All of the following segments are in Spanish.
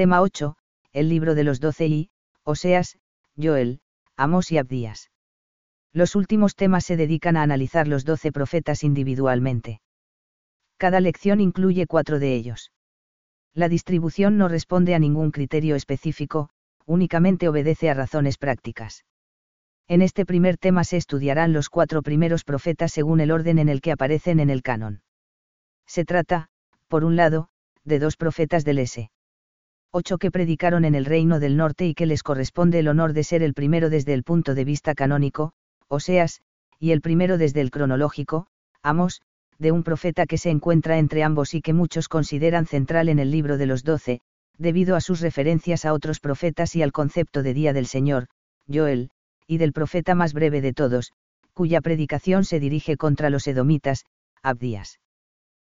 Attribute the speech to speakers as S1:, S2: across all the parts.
S1: Tema 8, el libro de los doce y, Oseas, Joel, Amos y Abdías. Los últimos temas se dedican a analizar los doce profetas individualmente. Cada lección incluye cuatro de ellos. La distribución no responde a ningún criterio específico, únicamente obedece a razones prácticas. En este primer tema se estudiarán los cuatro primeros profetas según el orden en el que aparecen en el canon. Se trata, por un lado, de dos profetas del S. 8 que predicaron en el reino del norte y que les corresponde el honor de ser el primero desde el punto de vista canónico, Oseas, y el primero desde el cronológico, Amos, de un profeta que se encuentra entre ambos y que muchos consideran central en el libro de los doce, debido a sus referencias a otros profetas y al concepto de Día del Señor, Joel, y del profeta más breve de todos, cuya predicación se dirige contra los edomitas, Abdías.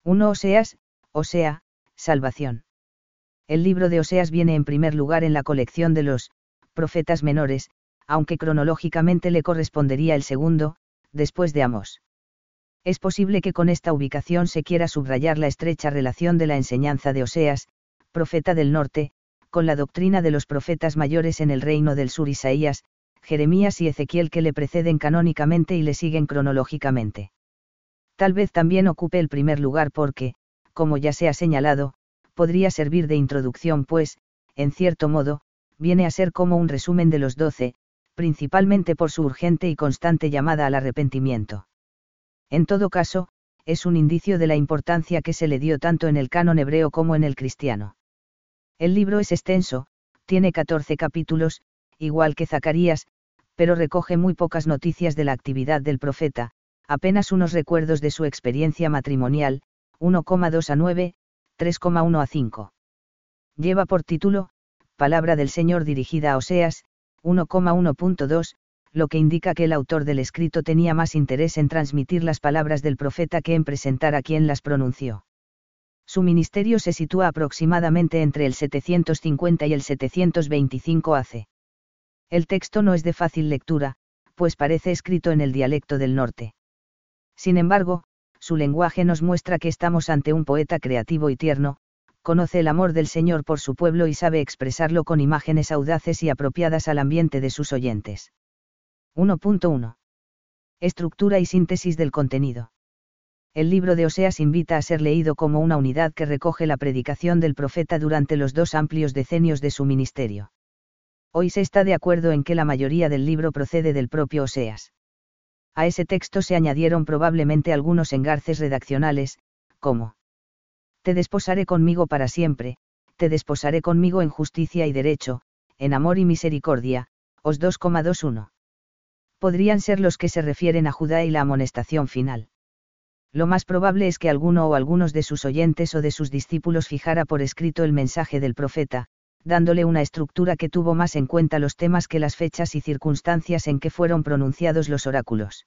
S1: 1 Oseas, Osea, Salvación. El libro de Oseas viene en primer lugar en la colección de los profetas menores, aunque cronológicamente le correspondería el segundo, después de Amos. Es posible que con esta ubicación se quiera subrayar la estrecha relación de la enseñanza de Oseas, profeta del norte, con la doctrina de los profetas mayores en el reino del sur Isaías, Jeremías y Ezequiel que le preceden canónicamente y le siguen cronológicamente. Tal vez también ocupe el primer lugar porque, como ya se ha señalado, podría servir de introducción pues, en cierto modo, viene a ser como un resumen de los doce, principalmente por su urgente y constante llamada al arrepentimiento. En todo caso, es un indicio de la importancia que se le dio tanto en el canon hebreo como en el cristiano. El libro es extenso, tiene 14 capítulos, igual que Zacarías, pero recoge muy pocas noticias de la actividad del profeta, apenas unos recuerdos de su experiencia matrimonial, 1,2 a 9, 3,1 a 5. Lleva por título, Palabra del Señor dirigida a Oseas, 1,1.2, lo que indica que el autor del escrito tenía más interés en transmitir las palabras del profeta que en presentar a quien las pronunció. Su ministerio se sitúa aproximadamente entre el 750 y el 725 AC. El texto no es de fácil lectura, pues parece escrito en el dialecto del norte. Sin embargo, su lenguaje nos muestra que estamos ante un poeta creativo y tierno, conoce el amor del Señor por su pueblo y sabe expresarlo con imágenes audaces y apropiadas al ambiente de sus oyentes. 1.1. Estructura y síntesis del contenido. El libro de Oseas invita a ser leído como una unidad que recoge la predicación del profeta durante los dos amplios decenios de su ministerio. Hoy se está de acuerdo en que la mayoría del libro procede del propio Oseas. A ese texto se añadieron probablemente algunos engarces redaccionales, como Te desposaré conmigo para siempre, te desposaré conmigo en justicia y derecho, en amor y misericordia, os 2,21 podrían ser los que se refieren a Judá y la amonestación final. Lo más probable es que alguno o algunos de sus oyentes o de sus discípulos fijara por escrito el mensaje del profeta, dándole una estructura que tuvo más en cuenta los temas que las fechas y circunstancias en que fueron pronunciados los oráculos.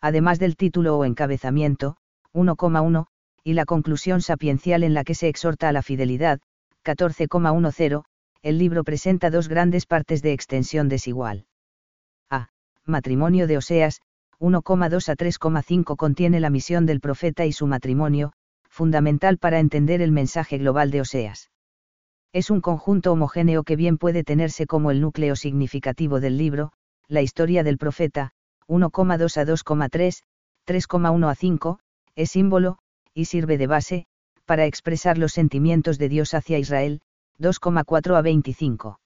S1: Además del título o encabezamiento, 1,1, y la conclusión sapiencial en la que se exhorta a la fidelidad, 14,10, el libro presenta dos grandes partes de extensión desigual. Matrimonio de Oseas, 1,2 a 3,5 contiene la misión del profeta y su matrimonio, fundamental para entender el mensaje global de Oseas. Es un conjunto homogéneo que bien puede tenerse como el núcleo significativo del libro, la historia del profeta, 1,2 a 2,3, 3,1 a 5, es símbolo, y sirve de base, para expresar los sentimientos de Dios hacia Israel, 2,4 a 25.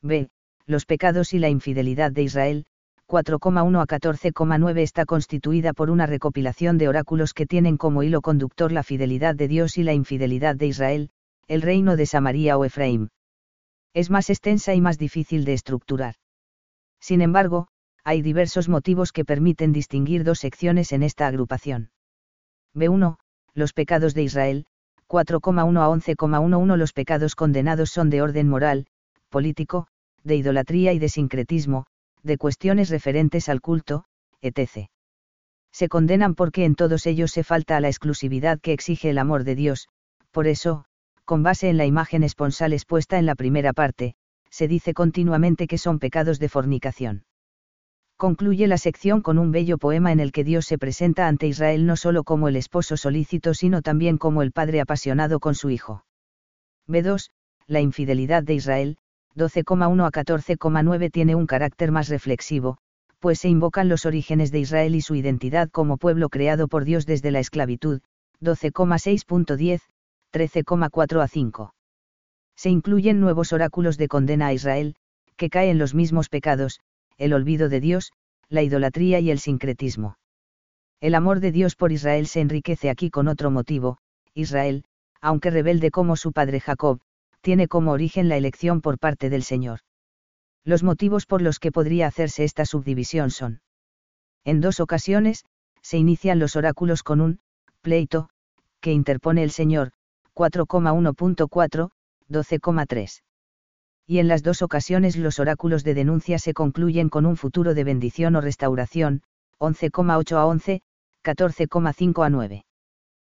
S1: B. Los pecados y la infidelidad de Israel, 4,1 a 14,9 está constituida por una recopilación de oráculos que tienen como hilo conductor la fidelidad de Dios y la infidelidad de Israel, el reino de Samaria o Efraín. Es más extensa y más difícil de estructurar. Sin embargo, hay diversos motivos que permiten distinguir dos secciones en esta agrupación. B1, los pecados de Israel, 4,1 a 11,11 Los pecados condenados son de orden moral, político, de idolatría y de sincretismo, de cuestiones referentes al culto, etc. Se condenan porque en todos ellos se falta a la exclusividad que exige el amor de Dios, por eso, con base en la imagen esponsal expuesta en la primera parte, se dice continuamente que son pecados de fornicación. Concluye la sección con un bello poema en el que Dios se presenta ante Israel no solo como el esposo solícito sino también como el padre apasionado con su hijo. B2, la infidelidad de Israel, 12,1 a 14,9 tiene un carácter más reflexivo, pues se invocan los orígenes de Israel y su identidad como pueblo creado por Dios desde la esclavitud, 12,6.10, 13,4 a 5. Se incluyen nuevos oráculos de condena a Israel, que cae en los mismos pecados, el olvido de Dios, la idolatría y el sincretismo. El amor de Dios por Israel se enriquece aquí con otro motivo, Israel, aunque rebelde como su padre Jacob, tiene como origen la elección por parte del Señor. Los motivos por los que podría hacerse esta subdivisión son. En dos ocasiones, se inician los oráculos con un, pleito, que interpone el Señor, 4,1.4, 12,3. Y en las dos ocasiones los oráculos de denuncia se concluyen con un futuro de bendición o restauración, 11,8 a 11, 14,5 a 9.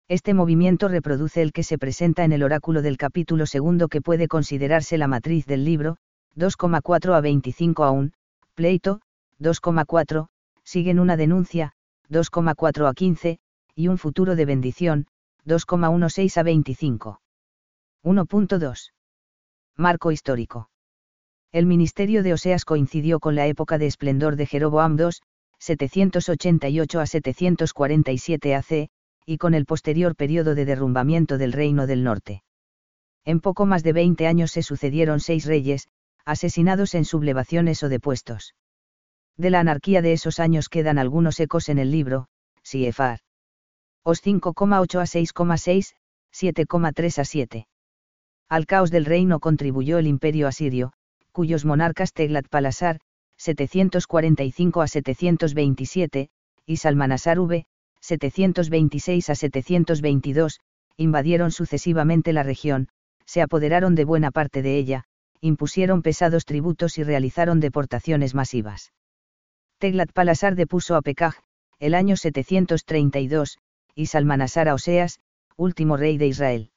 S1: Este movimiento reproduce el que se presenta en el oráculo del capítulo segundo que puede considerarse la matriz del libro, 2,4 a 25 a 1, pleito, 2,4, siguen una denuncia, 2,4 a 15, y un futuro de bendición, 2,16 a 25. 1.2. Marco histórico. El ministerio de Oseas coincidió con la época de esplendor de Jeroboam II, 788 a 747 AC, y con el posterior periodo de derrumbamiento del Reino del Norte. En poco más de 20 años se sucedieron seis reyes, asesinados en sublevaciones o depuestos. De la anarquía de esos años quedan algunos ecos en el libro, Siefar. Os 5,8 a 6,6, 7,3 a 7. Al caos del reino contribuyó el imperio asirio, cuyos monarcas Teglat-Palasar, 745 a 727, y Salmanasar V, 726 a 722, invadieron sucesivamente la región, se apoderaron de buena parte de ella, impusieron pesados tributos y realizaron deportaciones masivas. Teglat-Palasar depuso a Pekaj, el año 732, y Salmanasar a Oseas, último rey de Israel.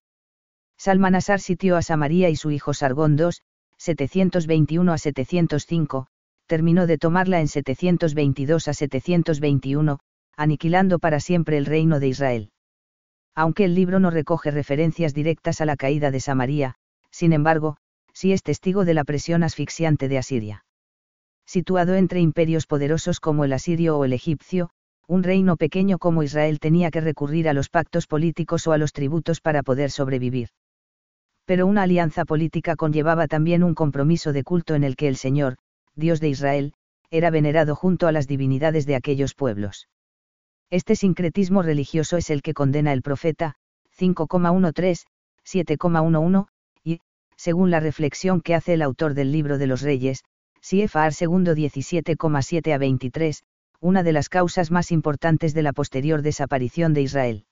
S1: Salmanasar sitió a Samaria y su hijo Sargón II, 721 a 705, terminó de tomarla en 722 a 721, aniquilando para siempre el reino de Israel. Aunque el libro no recoge referencias directas a la caída de Samaria, sin embargo, sí es testigo de la presión asfixiante de Asiria. Situado entre imperios poderosos como el asirio o el egipcio, un reino pequeño como Israel tenía que recurrir a los pactos políticos o a los tributos para poder sobrevivir. Pero una alianza política conllevaba también un compromiso de culto en el que el Señor, Dios de Israel, era venerado junto a las divinidades de aquellos pueblos. Este sincretismo religioso es el que condena el profeta, 5,13, 7,11, y, según la reflexión que hace el autor del libro de los reyes, Siefar segundo 17,7 a 23, una de las causas más importantes de la posterior desaparición de Israel.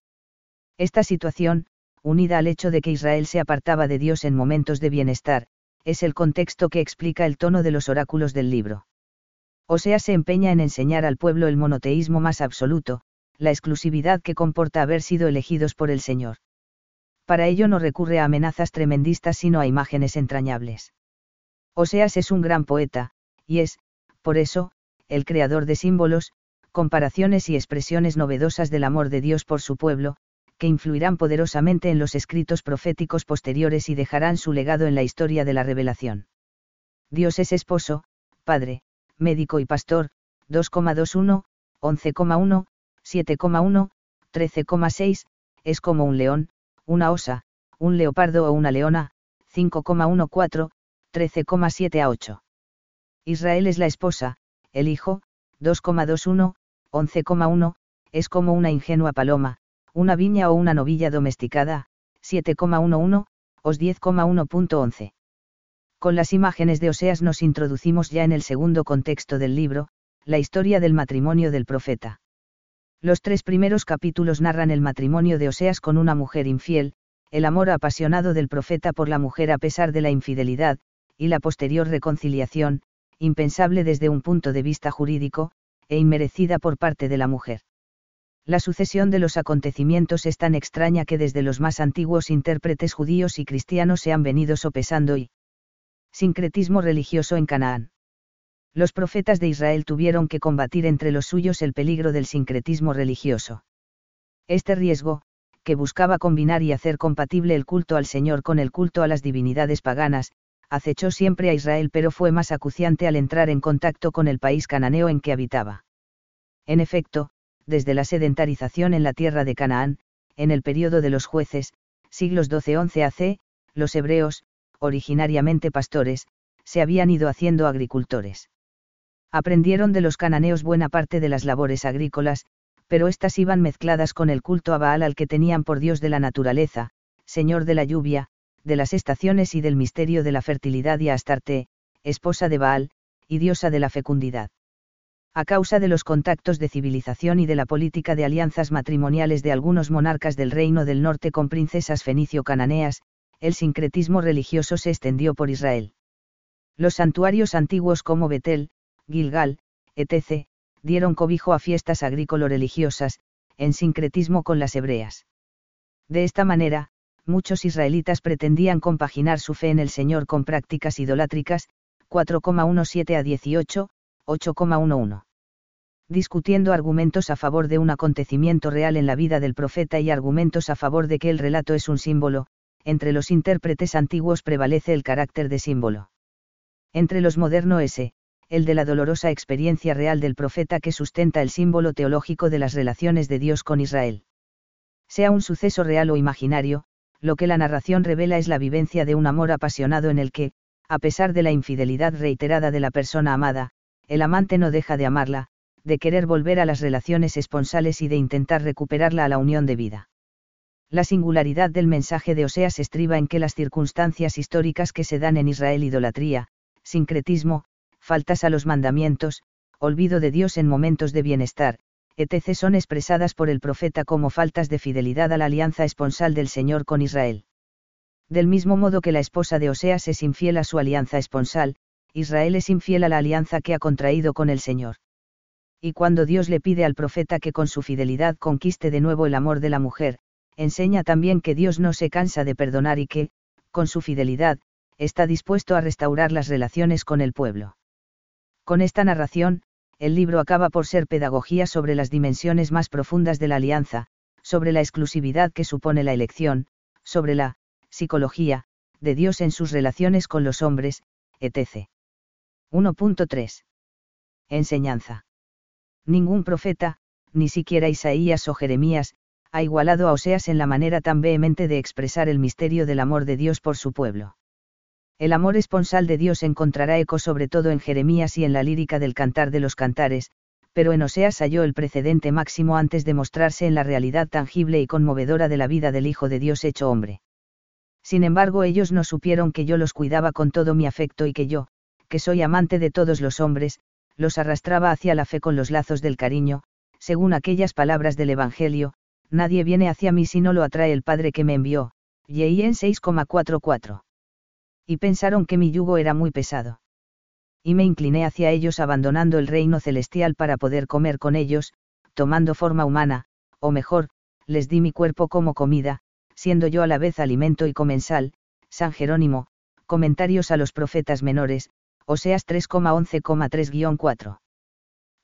S1: Esta situación, unida al hecho de que Israel se apartaba de Dios en momentos de bienestar, es el contexto que explica el tono de los oráculos del libro. O sea, se empeña en enseñar al pueblo el monoteísmo más absoluto, la exclusividad que comporta haber sido elegidos por el Señor. Para ello no recurre a amenazas tremendistas sino a imágenes entrañables. Oseas es un gran poeta, y es, por eso, el creador de símbolos, comparaciones y expresiones novedosas del amor de Dios por su pueblo, que influirán poderosamente en los escritos proféticos posteriores y dejarán su legado en la historia de la revelación. Dios es esposo, padre, médico y pastor, 2,21, 11,1, 7,1, 13,6, es como un león, una osa, un leopardo o una leona, 5,14, 13,7 a 8. Israel es la esposa, el hijo, 2,21, 11,1, es como una ingenua paloma, una viña o una novilla domesticada, 7,11, os 10,1.11. Con las imágenes de Oseas nos introducimos ya en el segundo contexto del libro, la historia del matrimonio del profeta. Los tres primeros capítulos narran el matrimonio de Oseas con una mujer infiel, el amor apasionado del profeta por la mujer a pesar de la infidelidad, y la posterior reconciliación, impensable desde un punto de vista jurídico, e inmerecida por parte de la mujer. La sucesión de los acontecimientos es tan extraña que desde los más antiguos intérpretes judíos y cristianos se han venido sopesando y sincretismo religioso en Canaán. Los profetas de Israel tuvieron que combatir entre los suyos el peligro del sincretismo religioso. Este riesgo, que buscaba combinar y hacer compatible el culto al Señor con el culto a las divinidades paganas, acechó siempre a Israel pero fue más acuciante al entrar en contacto con el país cananeo en que habitaba. En efecto, desde la sedentarización en la tierra de Canaán, en el periodo de los jueces, siglos 12-11 AC, los hebreos, originariamente pastores, se habían ido haciendo agricultores. Aprendieron de los cananeos buena parte de las labores agrícolas, pero éstas iban mezcladas con el culto a Baal al que tenían por Dios de la naturaleza, Señor de la lluvia, de las estaciones y del misterio de la fertilidad y a Astarte, esposa de Baal, y diosa de la fecundidad. A causa de los contactos de civilización y de la política de alianzas matrimoniales de algunos monarcas del reino del norte con princesas fenicio-cananeas, el sincretismo religioso se extendió por Israel. Los santuarios antiguos como Betel, Gilgal, etc., dieron cobijo a fiestas agrícola-religiosas, en sincretismo con las hebreas. De esta manera, muchos israelitas pretendían compaginar su fe en el Señor con prácticas idolátricas, 4,17 a 18, 8,11. Discutiendo argumentos a favor de un acontecimiento real en la vida del profeta y argumentos a favor de que el relato es un símbolo, entre los intérpretes antiguos prevalece el carácter de símbolo. Entre los modernos ese, el de la dolorosa experiencia real del profeta que sustenta el símbolo teológico de las relaciones de Dios con Israel. Sea un suceso real o imaginario, lo que la narración revela es la vivencia de un amor apasionado en el que, a pesar de la infidelidad reiterada de la persona amada, el amante no deja de amarla, de querer volver a las relaciones esponsales y de intentar recuperarla a la unión de vida. La singularidad del mensaje de Oseas estriba en que las circunstancias históricas que se dan en Israel idolatría, sincretismo, faltas a los mandamientos, olvido de Dios en momentos de bienestar, etc. son expresadas por el profeta como faltas de fidelidad a la alianza esponsal del Señor con Israel. Del mismo modo que la esposa de Oseas es infiel a su alianza esponsal, Israel es infiel a la alianza que ha contraído con el Señor. Y cuando Dios le pide al profeta que con su fidelidad conquiste de nuevo el amor de la mujer, enseña también que Dios no se cansa de perdonar y que, con su fidelidad, está dispuesto a restaurar las relaciones con el pueblo. Con esta narración, el libro acaba por ser pedagogía sobre las dimensiones más profundas de la alianza, sobre la exclusividad que supone la elección, sobre la psicología de Dios en sus relaciones con los hombres, etc. 1.3. Enseñanza. Ningún profeta, ni siquiera Isaías o Jeremías, ha igualado a Oseas en la manera tan vehemente de expresar el misterio del amor de Dios por su pueblo. El amor esponsal de Dios encontrará eco sobre todo en Jeremías y en la lírica del Cantar de los Cantares, pero en Oseas halló el precedente máximo antes de mostrarse en la realidad tangible y conmovedora de la vida del Hijo de Dios hecho hombre. Sin embargo, ellos no supieron que yo los cuidaba con todo mi afecto y que yo, que soy amante de todos los hombres, los arrastraba hacia la fe con los lazos del cariño, según aquellas palabras del Evangelio, nadie viene hacia mí si no lo atrae el Padre que me envió. En 6,44 y pensaron que mi yugo era muy pesado. Y me incliné hacia ellos abandonando el reino celestial para poder comer con ellos, tomando forma humana, o mejor, les di mi cuerpo como comida, siendo yo a la vez alimento y comensal, San Jerónimo, comentarios a los profetas menores, Oseas 3,11,3-4.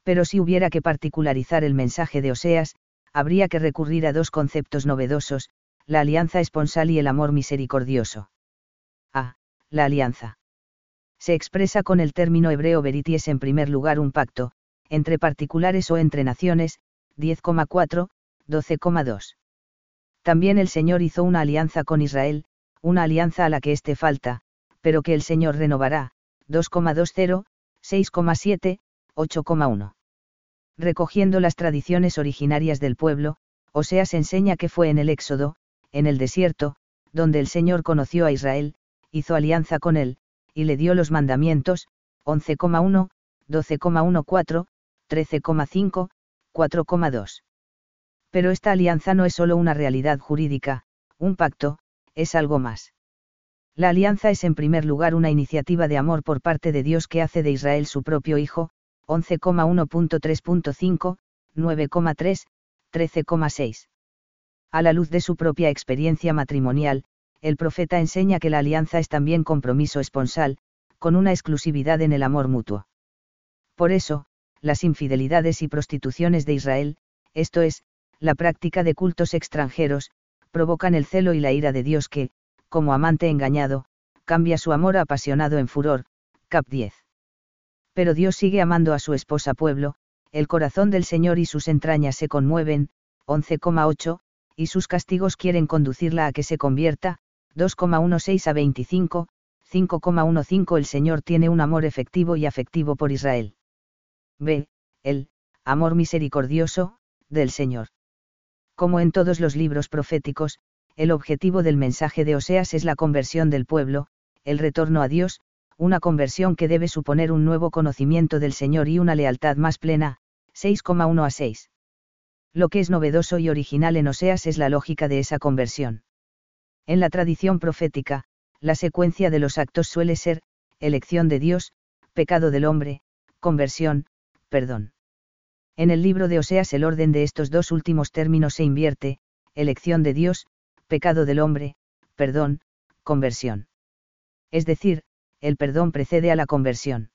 S1: Pero si hubiera que particularizar el mensaje de Oseas, habría que recurrir a dos conceptos novedosos, la alianza esponsal y el amor misericordioso. A la alianza. Se expresa con el término hebreo verities en primer lugar un pacto, entre particulares o entre naciones, 10,4, 12,2. También el Señor hizo una alianza con Israel, una alianza a la que éste falta, pero que el Señor renovará, 2,20, 6,7, 8,1. Recogiendo las tradiciones originarias del pueblo, Oseas enseña que fue en el Éxodo, en el desierto, donde el Señor conoció a Israel, hizo alianza con él, y le dio los mandamientos, 11,1, 12,14, 13,5, 4,2. Pero esta alianza no es solo una realidad jurídica, un pacto, es algo más. La alianza es en primer lugar una iniciativa de amor por parte de Dios que hace de Israel su propio hijo, 11,1.3.5, 9,3, 13,6. A la luz de su propia experiencia matrimonial, el profeta enseña que la alianza es también compromiso esponsal, con una exclusividad en el amor mutuo. Por eso, las infidelidades y prostituciones de Israel, esto es, la práctica de cultos extranjeros, provocan el celo y la ira de Dios que, como amante engañado, cambia su amor apasionado en furor. Cap 10. Pero Dios sigue amando a su esposa pueblo, el corazón del Señor y sus entrañas se conmueven, 11,8, y sus castigos quieren conducirla a que se convierta, 2,16 a 25, 5,15 El Señor tiene un amor efectivo y afectivo por Israel. B. El, amor misericordioso, del Señor. Como en todos los libros proféticos, el objetivo del mensaje de Oseas es la conversión del pueblo, el retorno a Dios, una conversión que debe suponer un nuevo conocimiento del Señor y una lealtad más plena, 6,1 a 6. Lo que es novedoso y original en Oseas es la lógica de esa conversión. En la tradición profética, la secuencia de los actos suele ser, elección de Dios, pecado del hombre, conversión, perdón. En el libro de Oseas el orden de estos dos últimos términos se invierte, elección de Dios, pecado del hombre, perdón, conversión. Es decir, el perdón precede a la conversión.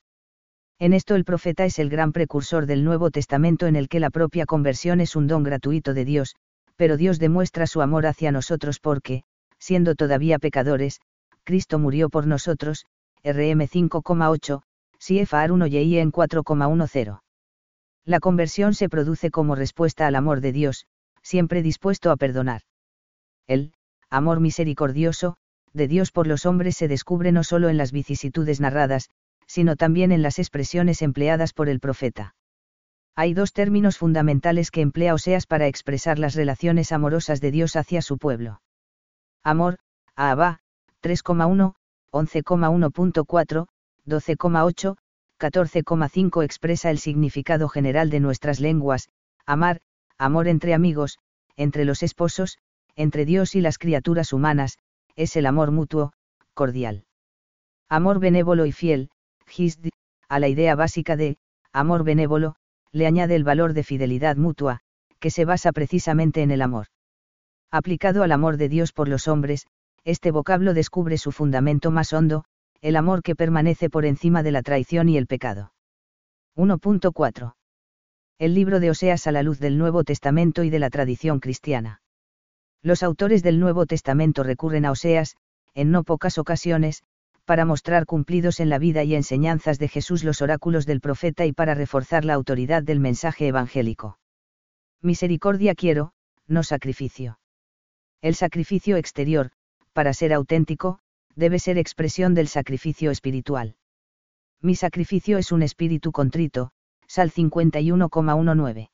S1: En esto el profeta es el gran precursor del Nuevo Testamento en el que la propia conversión es un don gratuito de Dios, pero Dios demuestra su amor hacia nosotros porque, siendo todavía pecadores, Cristo murió por nosotros, RM 5,8, CFR 1 y en 4,10. La conversión se produce como respuesta al amor de Dios, siempre dispuesto a perdonar. El, amor misericordioso, de Dios por los hombres se descubre no solo en las vicisitudes narradas, sino también en las expresiones empleadas por el profeta. Hay dos términos fundamentales que emplea Oseas para expresar las relaciones amorosas de Dios hacia su pueblo. Amor, Abba, 3,1, 11,1.4, 12,8, 14,5 expresa el significado general de nuestras lenguas, amar, amor entre amigos, entre los esposos, entre Dios y las criaturas humanas, es el amor mutuo, cordial. Amor benévolo y fiel, Gisd, a la idea básica de, amor benévolo, le añade el valor de fidelidad mutua, que se basa precisamente en el amor. Aplicado al amor de Dios por los hombres, este vocablo descubre su fundamento más hondo, el amor que permanece por encima de la traición y el pecado. 1.4. El libro de Oseas a la luz del Nuevo Testamento y de la tradición cristiana. Los autores del Nuevo Testamento recurren a Oseas, en no pocas ocasiones, para mostrar cumplidos en la vida y enseñanzas de Jesús los oráculos del profeta y para reforzar la autoridad del mensaje evangélico. Misericordia quiero, no sacrificio. El sacrificio exterior, para ser auténtico, debe ser expresión del sacrificio espiritual. Mi sacrificio es un espíritu contrito, Sal 51,19.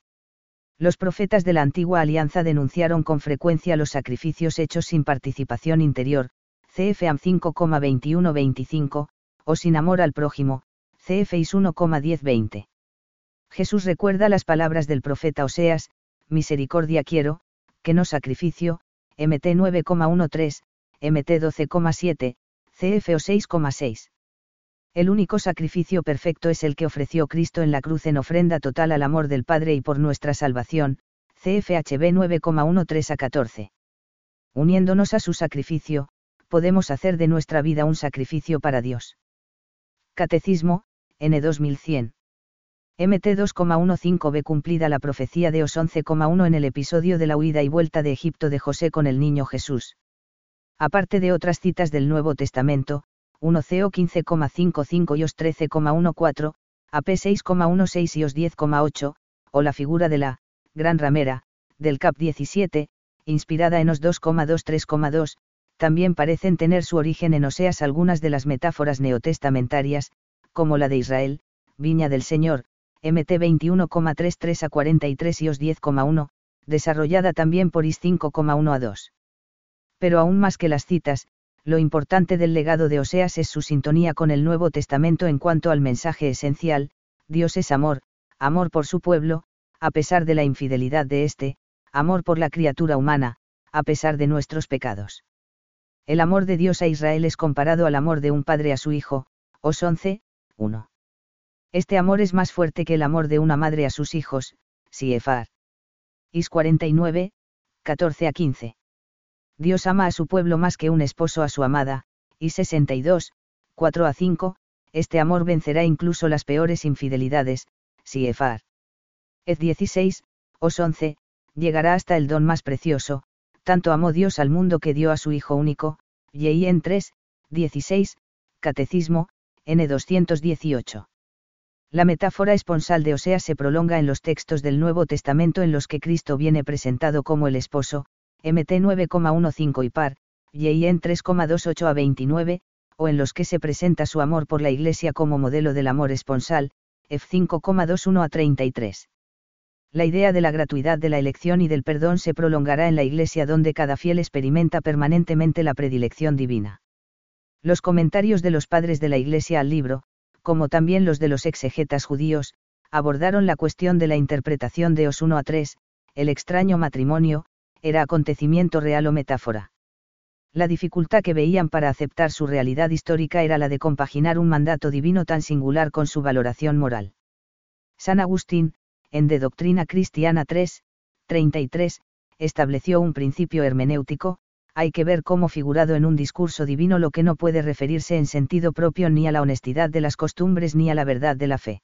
S1: Los profetas de la antigua alianza denunciaron con frecuencia los sacrificios hechos sin participación interior, CFAM 5,21-25, o sin amor al prójimo, CFIS 1,10-20. Jesús recuerda las palabras del profeta Oseas, misericordia quiero, que no sacrificio, MT 9,13, MT 12,7, CFO 6,6. El único sacrificio perfecto es el que ofreció Cristo en la cruz en ofrenda total al amor del Padre y por nuestra salvación, CFHB 9,13 a 14. Uniéndonos a su sacrificio, podemos hacer de nuestra vida un sacrificio para Dios. Catecismo, N 2100. MT 2,15b cumplida la profecía de Os 11,1 en el episodio de la huida y vuelta de Egipto de José con el niño Jesús. Aparte de otras citas del Nuevo Testamento, 1 CO 15,55 y Os 13,14, AP 6,16 y Os 10,8, o la figura de la, gran ramera, del Cap 17, inspirada en Os 2,23,2, también parecen tener su origen en Oseas algunas de las metáforas neotestamentarias, como la de Israel, Viña del Señor, MT 21,33 a 43 y Os 10,1, desarrollada también por Is 5,1 a 2 pero aún más que las citas, lo importante del legado de Oseas es su sintonía con el Nuevo Testamento en cuanto al mensaje esencial, Dios es amor, amor por su pueblo, a pesar de la infidelidad de éste, amor por la criatura humana, a pesar de nuestros pecados. El amor de Dios a Israel es comparado al amor de un padre a su hijo, Os 11, 1. Este amor es más fuerte que el amor de una madre a sus hijos, Siefar. Is 49, 14 a 15. Dios ama a su pueblo más que un esposo a su amada, y 62, 4 a 5, este amor vencerá incluso las peores infidelidades, Siefar. Ez 16, Os 11, llegará hasta el don más precioso, tanto amó Dios al mundo que dio a su Hijo único, en 3, 16, Catecismo, N 218. La metáfora esponsal de Oseas se prolonga en los textos del Nuevo Testamento en los que Cristo viene presentado como el esposo, MT 9,15 y par, y en 3,28 a 29, o en los que se presenta su amor por la Iglesia como modelo del amor esponsal, F5,21 a 33. La idea de la gratuidad de la elección y del perdón se prolongará en la Iglesia donde cada fiel experimenta permanentemente la predilección divina. Los comentarios de los padres de la Iglesia al libro, como también los de los exegetas judíos, abordaron la cuestión de la interpretación de Os 1 a 3, el extraño matrimonio, era acontecimiento real o metáfora. La dificultad que veían para aceptar su realidad histórica era la de compaginar un mandato divino tan singular con su valoración moral. San Agustín, en De Doctrina Cristiana 3, 33, estableció un principio hermenéutico, hay que ver cómo figurado en un discurso divino lo que no puede referirse en sentido propio ni a la honestidad de las costumbres ni a la verdad de la fe.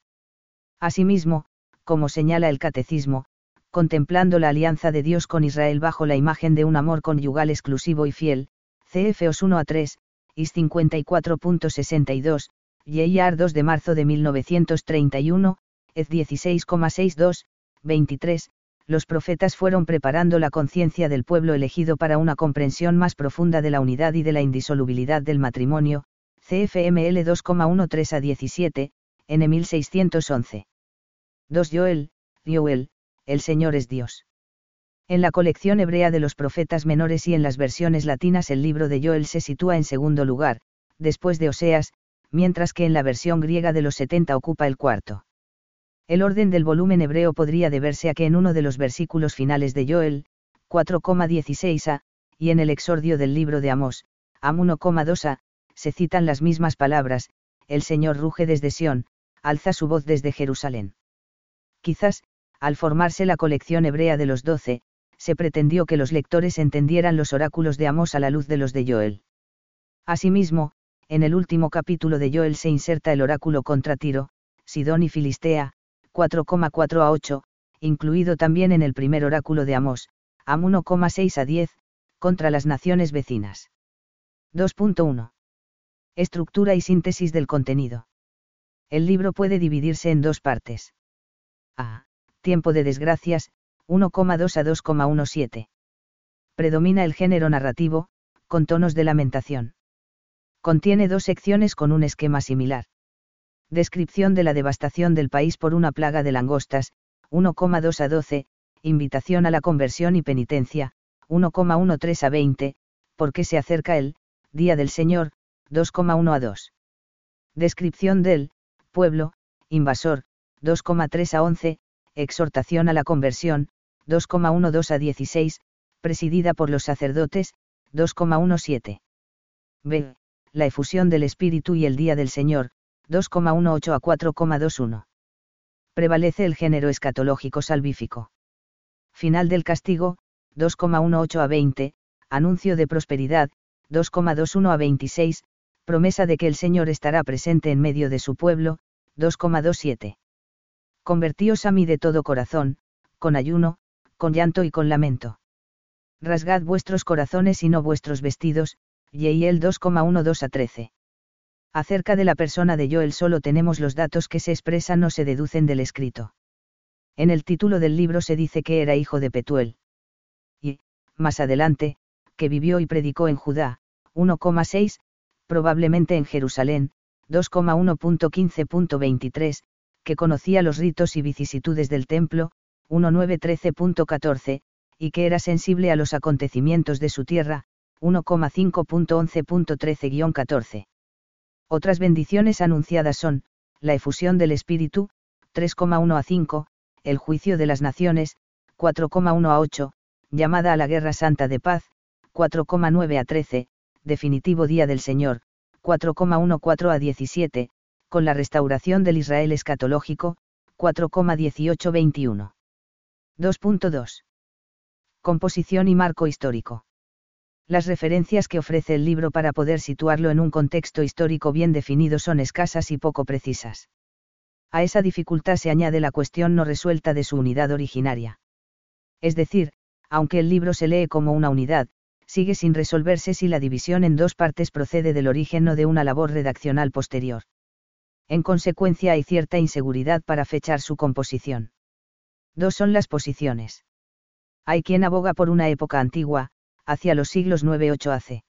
S1: Asimismo, como señala el catecismo, contemplando la alianza de Dios con Israel bajo la imagen de un amor conyugal exclusivo y fiel, CFOS 1 a 3, IS 54.62, YIAR 2 de marzo de 1931, EZ 16,62, 23, los profetas fueron preparando la conciencia del pueblo elegido para una comprensión más profunda de la unidad y de la indisolubilidad del matrimonio, CFML 2,13 a 17, N 1611. 2 Joel, Joel, el Señor es Dios. En la colección hebrea de los profetas menores y en las versiones latinas el libro de Joel se sitúa en segundo lugar, después de Oseas, mientras que en la versión griega de los 70 ocupa el cuarto. El orden del volumen hebreo podría deberse a que en uno de los versículos finales de Joel, 4,16 a, y en el exordio del libro de Amós, Am 1,2 a, se citan las mismas palabras, el Señor ruge desde Sión, alza su voz desde Jerusalén. Quizás, al formarse la colección hebrea de los doce, se pretendió que los lectores entendieran los oráculos de Amós a la luz de los de Joel. Asimismo, en el último capítulo de Joel se inserta el oráculo contra Tiro, Sidón y Filistea, 4,4 a 8, incluido también en el primer oráculo de Amós, Am 1,6 a 10, contra las naciones vecinas. 2.1. Estructura y síntesis del contenido. El libro puede dividirse en dos partes. A. Tiempo de desgracias, 1,2 a 2,17. Predomina el género narrativo, con tonos de lamentación. Contiene dos secciones con un esquema similar. Descripción de la devastación del país por una plaga de langostas, 1,2 a 12, invitación a la conversión y penitencia, 1,13 a 20, porque se acerca el Día del Señor, 2,1 a 2. Descripción del pueblo, invasor, 2,3 a 11, exhortación a la conversión, 2,12 a 16, presidida por los sacerdotes, 2,17. B. La efusión del Espíritu y el Día del Señor, 2,18 a 4,21. Prevalece el género escatológico salvífico. Final del castigo, 2,18 a 20, anuncio de prosperidad, 2,21 a 26, promesa de que el Señor estará presente en medio de su pueblo, 2,27. Convertíos a mí de todo corazón, con ayuno, con llanto y con lamento. Rasgad vuestros corazones y no vuestros vestidos, Yeiel 2,12 a 13. Acerca de la persona de Joel solo tenemos los datos que se expresan o se deducen del escrito. En el título del libro se dice que era hijo de Petuel. Y, más adelante, que vivió y predicó en Judá, 1,6, probablemente en Jerusalén, 2,1.15.23, que conocía los ritos y vicisitudes del templo, 1.9.13.14, y que era sensible a los acontecimientos de su tierra, 1,5.11.13-14. Otras bendiciones anunciadas son, la efusión del Espíritu, 3,1 a 5, el juicio de las naciones, 4,1 a 8, llamada a la guerra santa de paz, 4,9 a 13, definitivo día del Señor, 4,14 a 17, con la restauración del Israel escatológico, 4,18-21. 2.2. Composición y marco histórico las referencias que ofrece el libro para poder situarlo en un contexto histórico bien definido son escasas y poco precisas. A esa dificultad se añade la cuestión no resuelta de su unidad originaria. Es decir, aunque el libro se lee como una unidad, sigue sin resolverse si la división en dos partes procede del origen o de una labor redaccional posterior. En consecuencia hay cierta inseguridad para fechar su composición. Dos son las posiciones. Hay quien aboga por una época antigua, hacia los siglos 9-8 AC.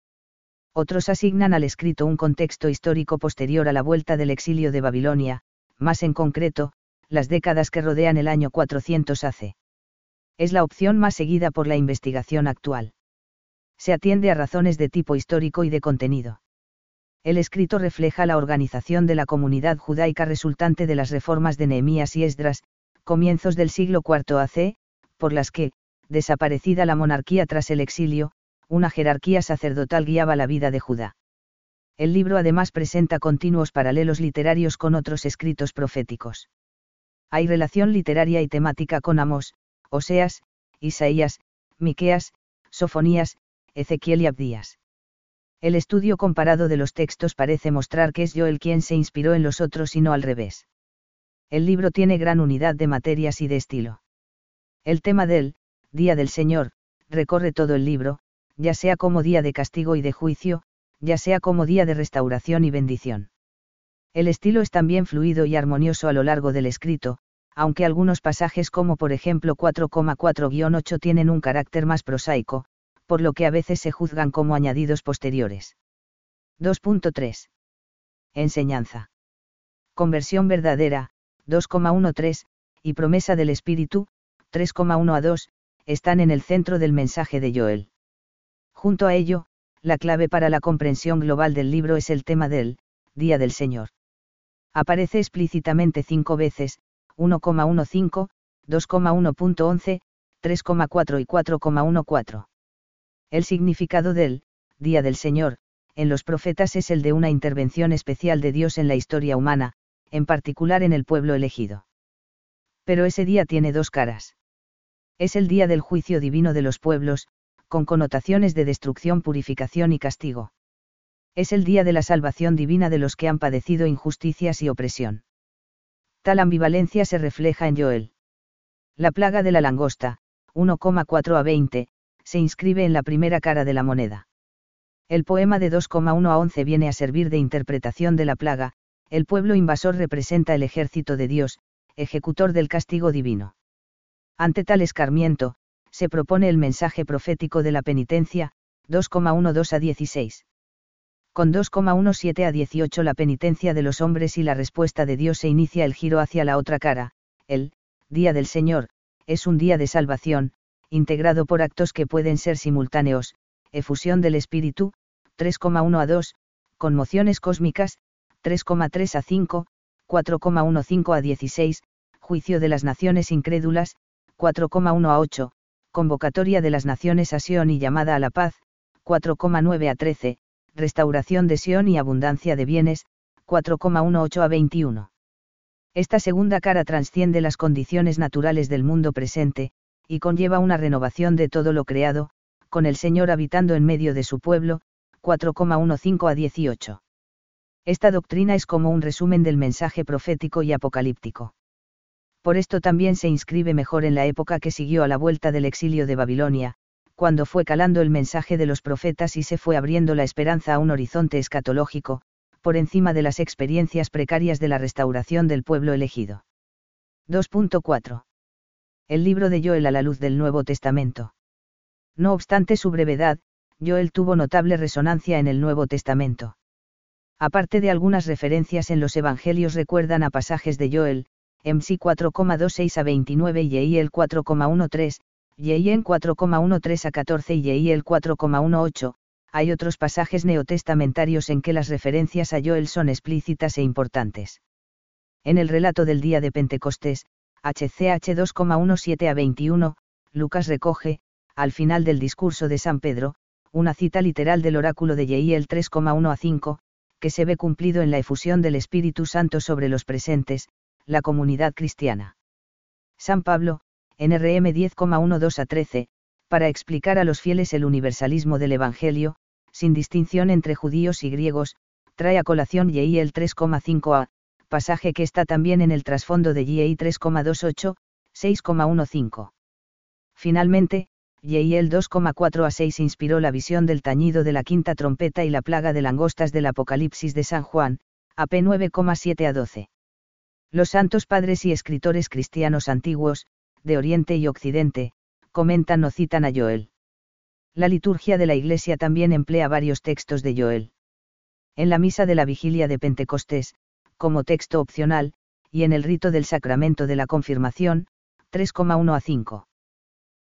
S1: Otros asignan al escrito un contexto histórico posterior a la vuelta del exilio de Babilonia, más en concreto, las décadas que rodean el año 400 AC. Es la opción más seguida por la investigación actual. Se atiende a razones de tipo histórico y de contenido. El escrito refleja la organización de la comunidad judaica resultante de las reformas de Nehemías y Esdras, comienzos del siglo IV AC, por las que, desaparecida la monarquía tras el exilio, una jerarquía sacerdotal guiaba la vida de Judá. El libro además presenta continuos paralelos literarios con otros escritos proféticos. Hay relación literaria y temática con Amos, Oseas, Isaías, Miqueas, Sofonías, Ezequiel y Abdías. El estudio comparado de los textos parece mostrar que es Joel quien se inspiró en los otros y no al revés. El libro tiene gran unidad de materias y de estilo. El tema del Día del Señor recorre todo el libro, ya sea como día de castigo y de juicio, ya sea como día de restauración y bendición. El estilo es también fluido y armonioso a lo largo del escrito, aunque algunos pasajes como por ejemplo 4,4-8 tienen un carácter más prosaico, por lo que a veces se juzgan como añadidos posteriores. 2.3. Enseñanza. Conversión verdadera, 2,13, y promesa del Espíritu, 3,1 a 2, están en el centro del mensaje de Joel. Junto a ello, la clave para la comprensión global del libro es el tema del Día del Señor. Aparece explícitamente cinco veces, 1,15, 2,1.11, 3,4 y 4,14. El significado del Día del Señor, en los profetas es el de una intervención especial de Dios en la historia humana, en particular en el pueblo elegido. Pero ese día tiene dos caras. Es el día del juicio divino de los pueblos, con connotaciones de destrucción, purificación y castigo. Es el día de la salvación divina de los que han padecido injusticias y opresión. Tal ambivalencia se refleja en Joel. La plaga de la langosta, 1,4 a 20, se inscribe en la primera cara de la moneda. El poema de 2,1 a 11 viene a servir de interpretación de la plaga, el pueblo invasor representa el ejército de Dios, ejecutor del castigo divino. Ante tal escarmiento, se propone el mensaje profético de la penitencia, 2,12 a 16. Con 2,17 a 18 la penitencia de los hombres y la respuesta de Dios se inicia el giro hacia la otra cara, el Día del Señor, es un día de salvación, integrado por actos que pueden ser simultáneos, efusión del Espíritu, 3,1 a 2, conmociones cósmicas, 3,3 a 5, 4,15 a 16, juicio de las naciones incrédulas, 4,1 a 8, convocatoria de las naciones a Sion y llamada a la paz, 4,9 a 13, restauración de Sion y abundancia de bienes, 4,18 a 21. Esta segunda cara trasciende las condiciones naturales del mundo presente, y conlleva una renovación de todo lo creado, con el Señor habitando en medio de su pueblo, 4,15 a 18. Esta doctrina es como un resumen del mensaje profético y apocalíptico por esto también se inscribe mejor en la época que siguió a la vuelta del exilio de Babilonia, cuando fue calando el mensaje de los profetas y se fue abriendo la esperanza a un horizonte escatológico, por encima de las experiencias precarias de la restauración del pueblo elegido. 2.4. El libro de Joel a la luz del Nuevo Testamento. No obstante su brevedad, Joel tuvo notable resonancia en el Nuevo Testamento. Aparte de algunas referencias en los Evangelios recuerdan a pasajes de Joel, MC 4,26 a 29 y YIL 4,13, YIN 4,13 a 14 y YIL 4,18, hay otros pasajes neotestamentarios en que las referencias a Joel son explícitas e importantes. En el relato del día de Pentecostés, HCH 2,17 a 21, Lucas recoge, al final del discurso de San Pedro, una cita literal del oráculo de Yehiel 3,1 a 5, que se ve cumplido en la efusión del Espíritu Santo sobre los presentes, la comunidad cristiana. San Pablo, NRM 10,12 a 13, para explicar a los fieles el universalismo del Evangelio, sin distinción entre judíos y griegos, trae a colación Yei el 3,5 a, pasaje que está también en el trasfondo de Yei 3,28, 6,15. Finalmente, el 2,4 a 6 inspiró la visión del tañido de la quinta trompeta y la plaga de langostas del Apocalipsis de San Juan, AP 9,7 a 12. Los santos padres y escritores cristianos antiguos, de Oriente y Occidente, comentan o citan a Joel. La liturgia de la Iglesia también emplea varios textos de Joel. En la misa de la vigilia de Pentecostés, como texto opcional, y en el rito del sacramento de la confirmación, 3,1 a 5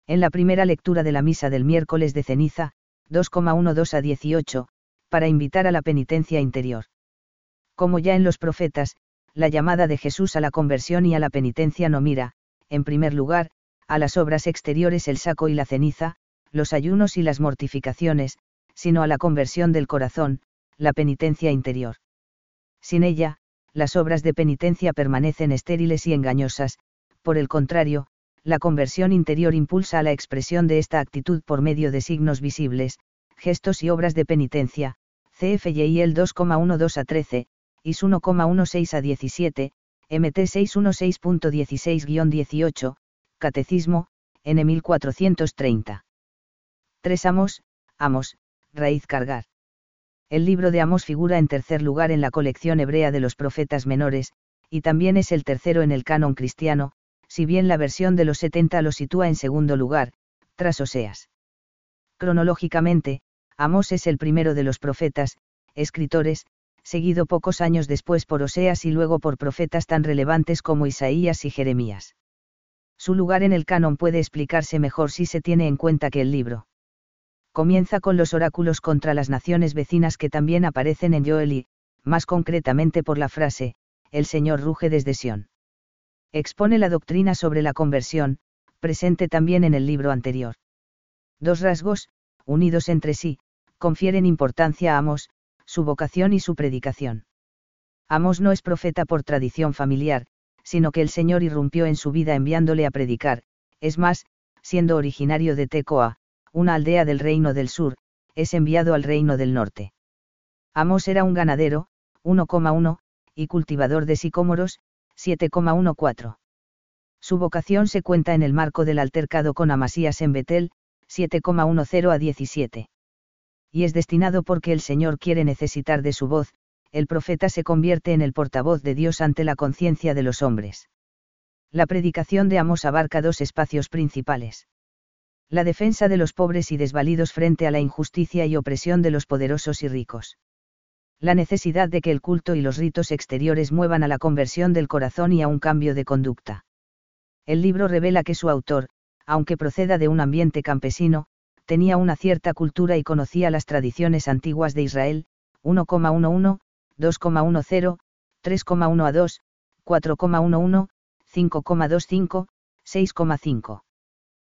S1: en la primera lectura de la misa del miércoles de ceniza, 2,12 a 18, para invitar a la penitencia interior. Como ya en los profetas, la llamada de Jesús a la conversión y a la penitencia no mira, en primer lugar, a las obras exteriores el saco y la ceniza, los ayunos y las mortificaciones, sino a la conversión del corazón, la penitencia interior. Sin ella, las obras de penitencia permanecen estériles y engañosas, por el contrario, la conversión interior impulsa a la expresión de esta actitud por medio de signos visibles, gestos y obras de penitencia, CFYL 2,12 a 13, IS 1,16 a 17, MT 616.16-18, Catecismo, N 1430. 3 Amos, Amos, raíz cargar. El libro de Amos figura en tercer lugar en la colección hebrea de los profetas menores, y también es el tercero en el canon cristiano, si bien la versión de los 70 lo sitúa en segundo lugar, tras Oseas. Cronológicamente, Amós es el primero de los profetas, escritores, seguido pocos años después por Oseas y luego por profetas tan relevantes como Isaías y Jeremías. Su lugar en el canon puede explicarse mejor si se tiene en cuenta que el libro comienza con los oráculos contra las naciones vecinas que también aparecen en Joel y, más concretamente por la frase, el Señor ruge desde Sión expone la doctrina sobre la conversión, presente también en el libro anterior. Dos rasgos, unidos entre sí, confieren importancia a Amos, su vocación y su predicación. Amos no es profeta por tradición familiar, sino que el Señor irrumpió en su vida enviándole a predicar, es más, siendo originario de Tecoa, una aldea del reino del sur, es enviado al reino del norte. Amos era un ganadero, 1,1, y cultivador de sicómoros, 7,14. Su vocación se cuenta en el marco del altercado con Amasías en Betel, 7,10 a 17. Y es destinado porque el Señor quiere necesitar de su voz, el profeta se convierte en el portavoz de Dios ante la conciencia de los hombres. La predicación de Amos abarca dos espacios principales. La defensa de los pobres y desvalidos frente a la injusticia y opresión de los poderosos y ricos la necesidad de que el culto y los ritos exteriores muevan a la conversión del corazón y a un cambio de conducta. El libro revela que su autor, aunque proceda de un ambiente campesino, tenía una cierta cultura y conocía las tradiciones antiguas de Israel, 1,11, 2,10, 3,12, 4,11, 5,25, 6,5.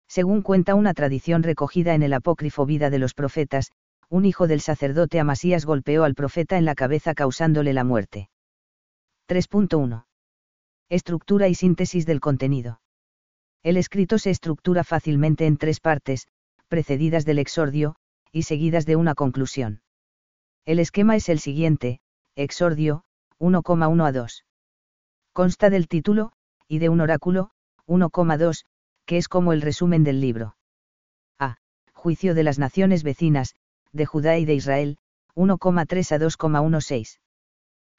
S1: Según cuenta una tradición recogida en el apócrifo Vida de los Profetas, un hijo del sacerdote Amasías golpeó al profeta en la cabeza causándole la muerte. 3.1. Estructura y síntesis del contenido. El escrito se estructura fácilmente en tres partes, precedidas del exordio, y seguidas de una conclusión. El esquema es el siguiente, exordio, 1,1 a 2. Consta del título, y de un oráculo, 1,2, que es como el resumen del libro. A. Juicio de las naciones vecinas, de Judá y de Israel, 1,3 a 2,16.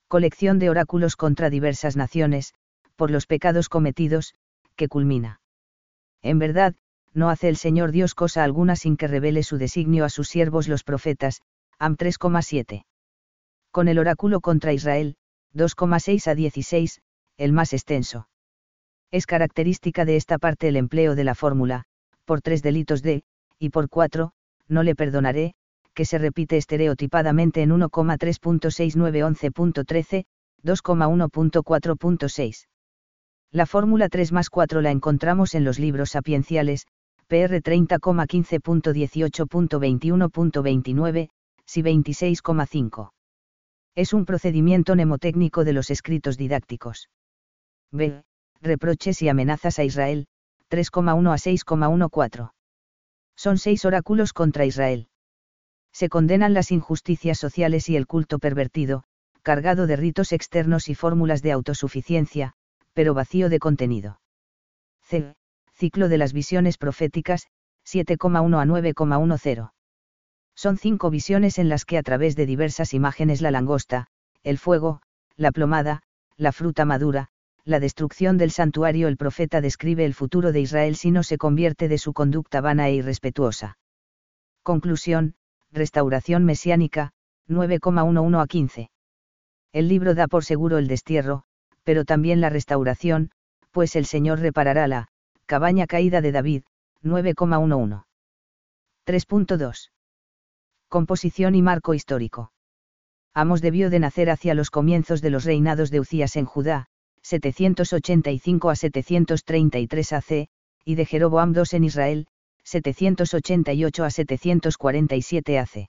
S1: Colección de oráculos contra diversas naciones, por los pecados cometidos, que culmina. En verdad, no hace el Señor Dios cosa alguna sin que revele su designio a sus siervos los profetas, Am 3,7. Con el oráculo contra Israel, 2,6 a 16, el más extenso. Es característica de esta parte el empleo de la fórmula, por tres delitos de, y por cuatro, no le perdonaré, que se repite estereotipadamente en 1,3.6911.13, 2,1.4.6. La fórmula 3 más 4 la encontramos en los libros sapienciales, PR 30,15.18.21.29, SI 26,5. Es un procedimiento mnemotécnico de los escritos didácticos. B. Reproches y amenazas a Israel, 3,1 a 6,14. Son seis oráculos contra Israel se condenan las injusticias sociales y el culto pervertido, cargado de ritos externos y fórmulas de autosuficiencia, pero vacío de contenido. C. Ciclo de las visiones proféticas, 7,1 a 9,10. Son cinco visiones en las que a través de diversas imágenes la langosta, el fuego, la plomada, la fruta madura, la destrucción del santuario el profeta describe el futuro de Israel si no se convierte de su conducta vana e irrespetuosa. Conclusión, restauración mesiánica, 9,11 a 15. El libro da por seguro el destierro, pero también la restauración, pues el Señor reparará la cabaña caída de David, 9,11. 3.2. Composición y marco histórico. Amos debió de nacer hacia los comienzos de los reinados de Ucías en Judá, 785 a 733 AC, y de Jeroboam II en Israel, 788 a 747 AC.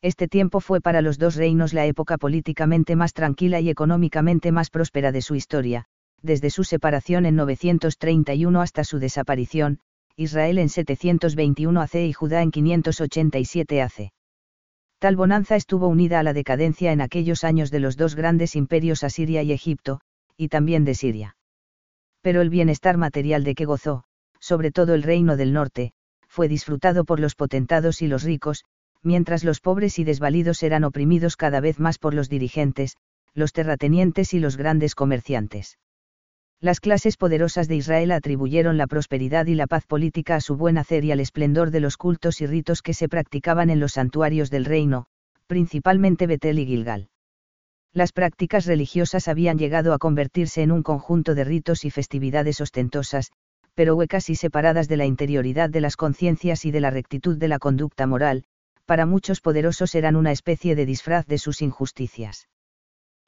S1: Este tiempo fue para los dos reinos la época políticamente más tranquila y económicamente más próspera de su historia, desde su separación en 931 hasta su desaparición, Israel en 721 AC y Judá en 587 AC. Tal bonanza estuvo unida a la decadencia en aquellos años de los dos grandes imperios Asiria y Egipto, y también de Siria. Pero el bienestar material de que gozó, sobre todo el reino del norte, fue disfrutado por los potentados y los ricos, mientras los pobres y desvalidos eran oprimidos cada vez más por los dirigentes, los terratenientes y los grandes comerciantes. Las clases poderosas de Israel atribuyeron la prosperidad y la paz política a su buen hacer y al esplendor de los cultos y ritos que se practicaban en los santuarios del reino, principalmente Betel y Gilgal. Las prácticas religiosas habían llegado a convertirse en un conjunto de ritos y festividades ostentosas, pero huecas y separadas de la interioridad de las conciencias y de la rectitud de la conducta moral, para muchos poderosos eran una especie de disfraz de sus injusticias.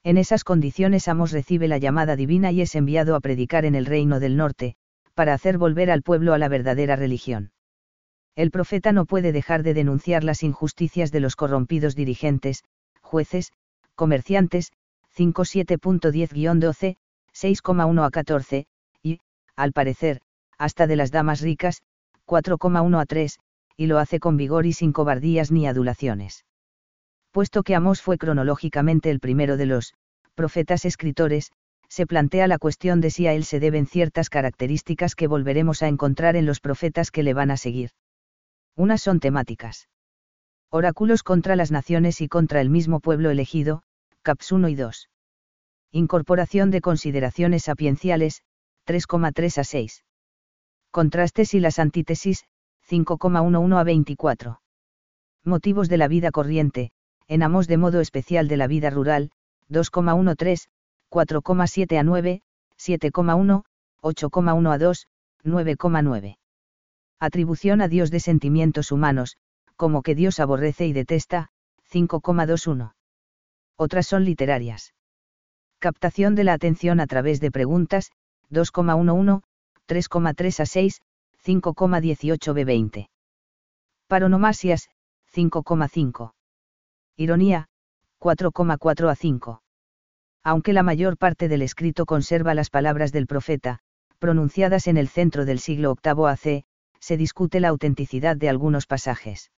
S1: En esas condiciones Amos recibe la llamada divina y es enviado a predicar en el reino del norte, para hacer volver al pueblo a la verdadera religión. El profeta no puede dejar de denunciar las injusticias de los corrompidos dirigentes, jueces, comerciantes, 57.10-12, 6,1 a 14, y, al parecer, hasta de las damas ricas, 4,1 a 3, y lo hace con vigor y sin cobardías ni adulaciones. Puesto que Amós fue cronológicamente el primero de los profetas escritores, se plantea la cuestión de si a él se deben ciertas características que volveremos a encontrar en los profetas que le van a seguir. Unas son temáticas. Oráculos contra las naciones y contra el mismo pueblo elegido, caps 1 y 2. Incorporación de consideraciones sapienciales, 3,3 a 6. Contrastes y las antítesis, 5,11 a 24. Motivos de la vida corriente, en Amos de modo especial de la vida rural, 2,13, 4,7 a 9, 7,1, 8,1 a 2, 9,9. Atribución a Dios de sentimientos humanos, como que Dios aborrece y detesta, 5,21. Otras son literarias. Captación de la atención a través de preguntas, 2,11, 3,3 a 6, 5,18 B20. Paronomasias, 5,5. Ironía, 4,4 a 5. Aunque la mayor parte del escrito conserva las palabras del profeta, pronunciadas en el centro del siglo VIII AC, se discute la autenticidad de algunos pasajes.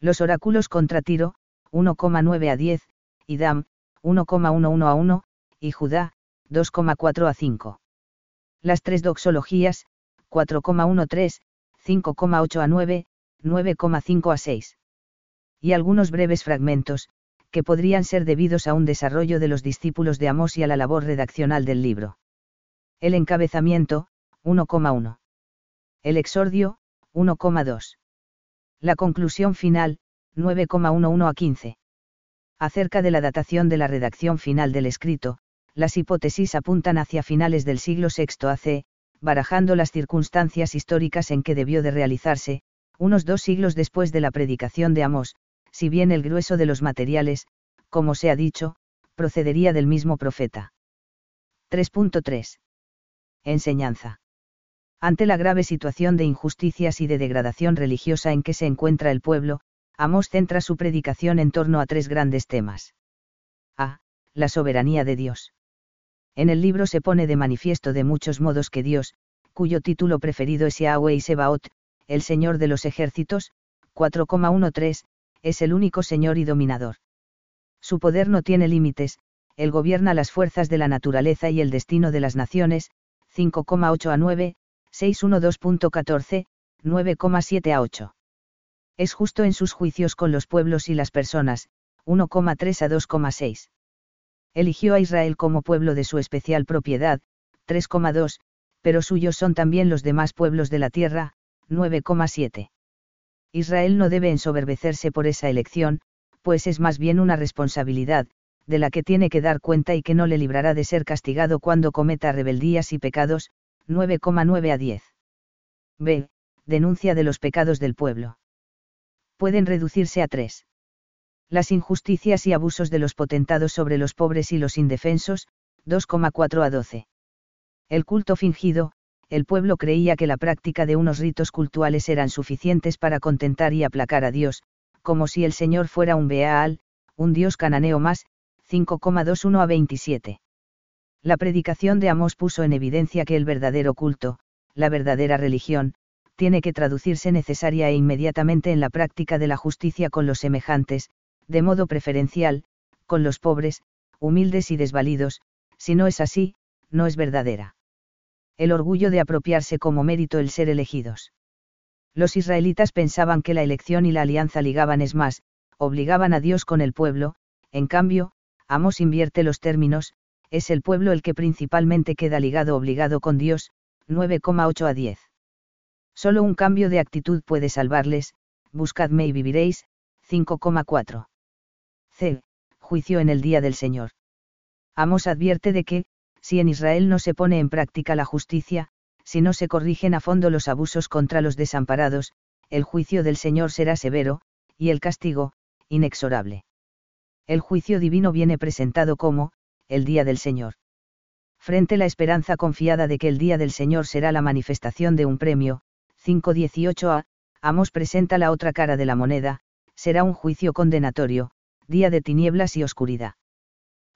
S1: Los oráculos contra Tiro, 1,9 a 10, y Dam, 1,11 a 1, y Judá, 2,4 a 5. Las tres doxologías, 4,13, 5,8 a 9, 9,5 a 6. Y algunos breves fragmentos, que podrían ser debidos a un desarrollo de los discípulos de Amós y a la labor redaccional del libro. El encabezamiento, 1,1. El exordio, 1,2. La conclusión final, 9,11 a 15. Acerca de la datación de la redacción final del escrito, las hipótesis apuntan hacia finales del siglo VI AC, barajando las circunstancias históricas en que debió de realizarse, unos dos siglos después de la predicación de Amós, si bien el grueso de los materiales, como se ha dicho, procedería del mismo profeta. 3.3. Enseñanza. Ante la grave situación de injusticias y de degradación religiosa en que se encuentra el pueblo, Amós centra su predicación en torno a tres grandes temas. A. La soberanía de Dios. En el libro se pone de manifiesto de muchos modos que Dios, cuyo título preferido es Yahweh y Sebaot, el Señor de los ejércitos, 4,13, es el único Señor y dominador. Su poder no tiene límites, Él gobierna las fuerzas de la naturaleza y el destino de las naciones, 5,8 a 9, 612.14, 9,7 a 8. Es justo en sus juicios con los pueblos y las personas, 1,3 a 2,6. Eligió a Israel como pueblo de su especial propiedad, 3,2, pero suyos son también los demás pueblos de la tierra, 9,7. Israel no debe ensoberbecerse por esa elección, pues es más bien una responsabilidad, de la que tiene que dar cuenta y que no le librará de ser castigado cuando cometa rebeldías y pecados, 9,9 a 10. B. Denuncia de los pecados del pueblo. Pueden reducirse a tres. Las injusticias y abusos de los potentados sobre los pobres y los indefensos, 2,4 a 12. El culto fingido, el pueblo creía que la práctica de unos ritos cultuales eran suficientes para contentar y aplacar a Dios, como si el Señor fuera un Beaal, un dios cananeo más, 5,21 a 27. La predicación de Amós puso en evidencia que el verdadero culto, la verdadera religión, tiene que traducirse necesaria e inmediatamente en la práctica de la justicia con los semejantes, de modo preferencial, con los pobres, humildes y desvalidos, si no es así, no es verdadera el orgullo de apropiarse como mérito el ser elegidos. Los israelitas pensaban que la elección y la alianza ligaban es más, obligaban a Dios con el pueblo, en cambio, Amos invierte los términos, es el pueblo el que principalmente queda ligado obligado con Dios, 9,8 a 10. Solo un cambio de actitud puede salvarles, buscadme y viviréis, 5,4. C. Juicio en el día del Señor. Amos advierte de que, si en Israel no se pone en práctica la justicia, si no se corrigen a fondo los abusos contra los desamparados, el juicio del Señor será severo, y el castigo, inexorable. El juicio divino viene presentado como, el día del Señor. Frente la esperanza confiada de que el día del Señor será la manifestación de un premio, 5.18a, Amos presenta la otra cara de la moneda, será un juicio condenatorio, día de tinieblas y oscuridad.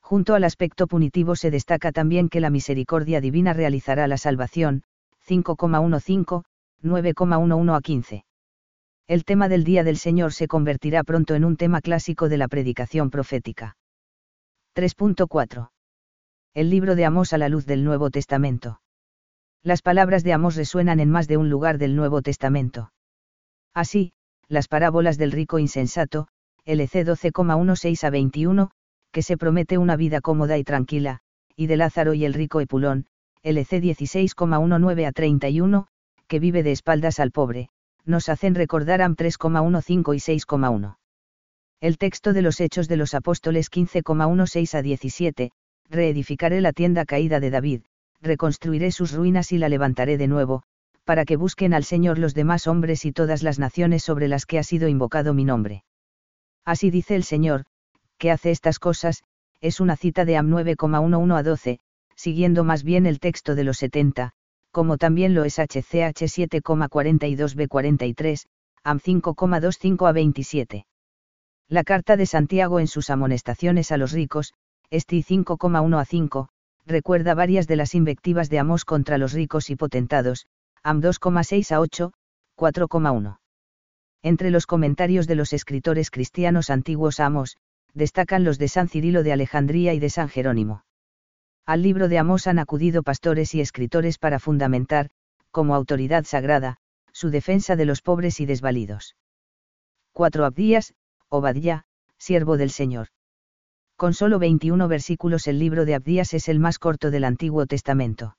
S1: Junto al aspecto punitivo se destaca también que la misericordia divina realizará la salvación, 5,15, 9,11 a 15. El tema del Día del Señor se convertirá pronto en un tema clásico de la predicación profética. 3.4. El libro de Amós a la luz del Nuevo Testamento. Las palabras de Amós resuenan en más de un lugar del Nuevo Testamento. Así, las parábolas del rico insensato, LC 12,16 a 21, que se promete una vida cómoda y tranquila, y de Lázaro y el rico Epulón, LC 16,19 a 31, que vive de espaldas al pobre, nos hacen recordar AM 3,15 y 6,1. El texto de los Hechos de los Apóstoles 15,16 a 17, reedificaré la tienda caída de David, reconstruiré sus ruinas y la levantaré de nuevo, para que busquen al Señor los demás hombres y todas las naciones sobre las que ha sido invocado mi nombre. Así dice el Señor, que hace estas cosas, es una cita de AM 9,11 a 12, siguiendo más bien el texto de los 70, como también lo es HCH 7,42b43, AM 5,25 a 27. La carta de Santiago en sus amonestaciones a los ricos, Esti 5,1 a 5, recuerda varias de las invectivas de Amos contra los ricos y potentados, AM 2,6 a 8, 4,1. Entre los comentarios de los escritores cristianos antiguos Amos, destacan los de San Cirilo de Alejandría y de San Jerónimo. Al libro de Amós han acudido pastores y escritores para fundamentar, como autoridad sagrada, su defensa de los pobres y desvalidos. 4 Abdías, Obadía, siervo del Señor. Con solo 21 versículos el libro de Abdías es el más corto del Antiguo Testamento.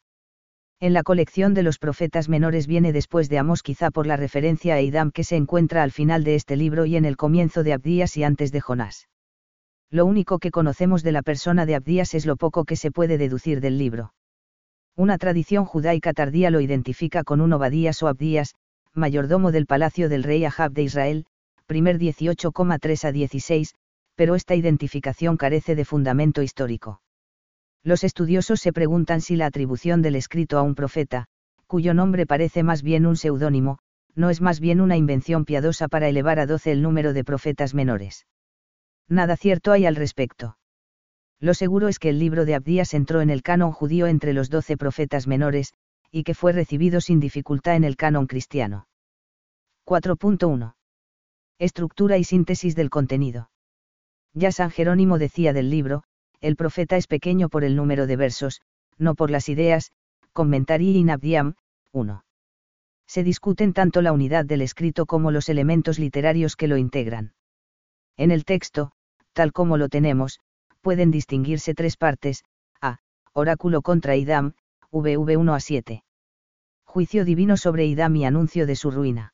S1: En la colección de los profetas menores viene después de Amós quizá por la referencia a Eidam que se encuentra al final de este libro y en el comienzo de Abdías y antes de Jonás lo único que conocemos de la persona de Abdías es lo poco que se puede deducir del libro. Una tradición judaica tardía lo identifica con un Obadías o Abdías, mayordomo del palacio del rey Ahab de Israel, primer 18,3 a 16, pero esta identificación carece de fundamento histórico. Los estudiosos se preguntan si la atribución del escrito a un profeta, cuyo nombre parece más bien un seudónimo, no es más bien una invención piadosa para elevar a 12 el número de profetas menores nada cierto hay al respecto. Lo seguro es que el libro de Abdías entró en el canon judío entre los doce profetas menores, y que fue recibido sin dificultad en el canon cristiano. 4.1. Estructura y síntesis del contenido. Ya San Jerónimo decía del libro, el profeta es pequeño por el número de versos, no por las ideas, comentarii in Abdiam, 1. Se discuten tanto la unidad del escrito como los elementos literarios que lo integran. En el texto, tal como lo tenemos, pueden distinguirse tres partes, a. Oráculo contra Idam, VV1 a 7. Juicio divino sobre Idam y anuncio de su ruina.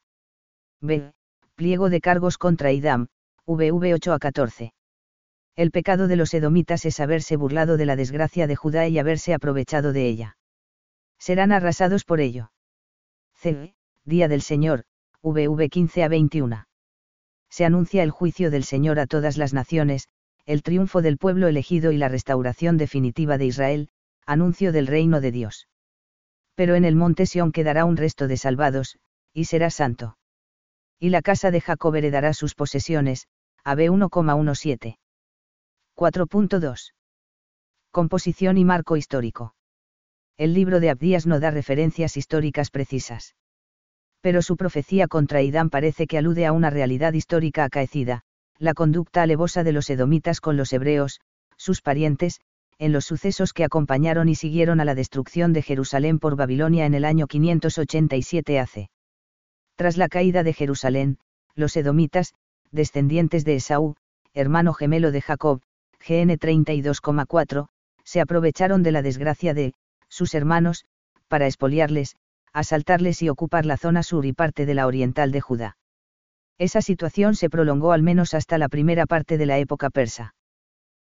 S1: B. Pliego de cargos contra Idam, VV 8 a 14. El pecado de los edomitas es haberse burlado de la desgracia de Judá y haberse aprovechado de ella. Serán arrasados por ello. C. Día del Señor, VV 15 a 21. Se anuncia el juicio del Señor a todas las naciones, el triunfo del pueblo elegido y la restauración definitiva de Israel, anuncio del reino de Dios. Pero en el monte Sión quedará un resto de salvados, y será santo. Y la casa de Jacob heredará sus posesiones, AB 1,17. 4.2. Composición y marco histórico. El libro de Abdías no da referencias históricas precisas. Pero su profecía contra Idán parece que alude a una realidad histórica acaecida, la conducta alevosa de los edomitas con los hebreos, sus parientes, en los sucesos que acompañaron y siguieron a la destrucción de Jerusalén por Babilonia en el año 587 AC. Tras la caída de Jerusalén, los edomitas, descendientes de Esaú, hermano gemelo de Jacob, GN 32,4, se aprovecharon de la desgracia de, sus hermanos, para expoliarles, asaltarles y ocupar la zona sur y parte de la oriental de Judá. Esa situación se prolongó al menos hasta la primera parte de la época persa.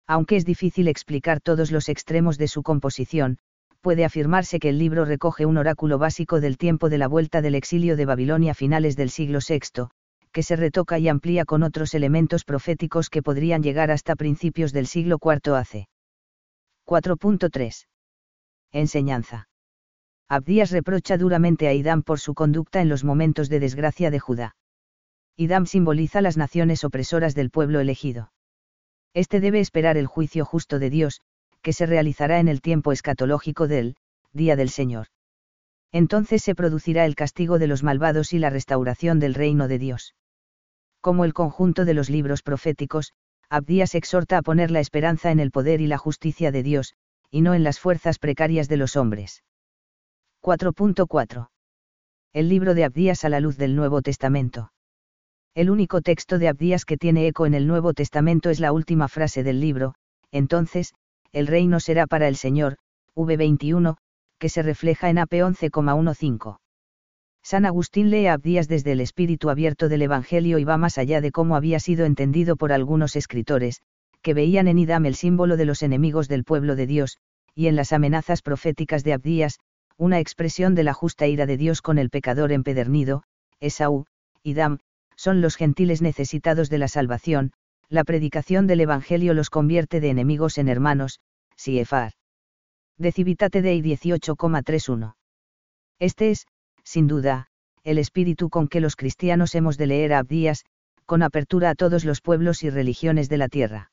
S1: Aunque es difícil explicar todos los extremos de su composición, puede afirmarse que el libro recoge un oráculo básico del tiempo de la vuelta del exilio de Babilonia a finales del siglo VI, que se retoca y amplía con otros elementos proféticos que podrían llegar hasta principios del siglo IV AC. 4.3. Enseñanza. Abdías reprocha duramente a Idam por su conducta en los momentos de desgracia de Judá. Idam simboliza las naciones opresoras del pueblo elegido. Este debe esperar el juicio justo de Dios, que se realizará en el tiempo escatológico del Día del Señor. Entonces se producirá el castigo de los malvados y la restauración del reino de Dios como el conjunto de los libros proféticos, Abdías exhorta a poner la esperanza en el poder y la justicia de Dios, y no en las fuerzas precarias de los hombres. 4.4. El libro de Abdías a la luz del Nuevo Testamento. El único texto de Abdías que tiene eco en el Nuevo Testamento es la última frase del libro, entonces, el reino será para el Señor, V21, que se refleja en AP 11,15. San Agustín lee a Abdías desde el espíritu abierto del Evangelio y va más allá de cómo había sido entendido por algunos escritores, que veían en Idam el símbolo de los enemigos del pueblo de Dios, y en las amenazas proféticas de Abdías, una expresión de la justa ira de Dios con el pecador empedernido, Esaú, Idam, son los gentiles necesitados de la salvación, la predicación del Evangelio los convierte de enemigos en hermanos, Siefar. Decivitate Dei 18,31. Este es, sin duda, el espíritu con que los cristianos hemos de leer a Abdías, con apertura a todos los pueblos y religiones de la tierra.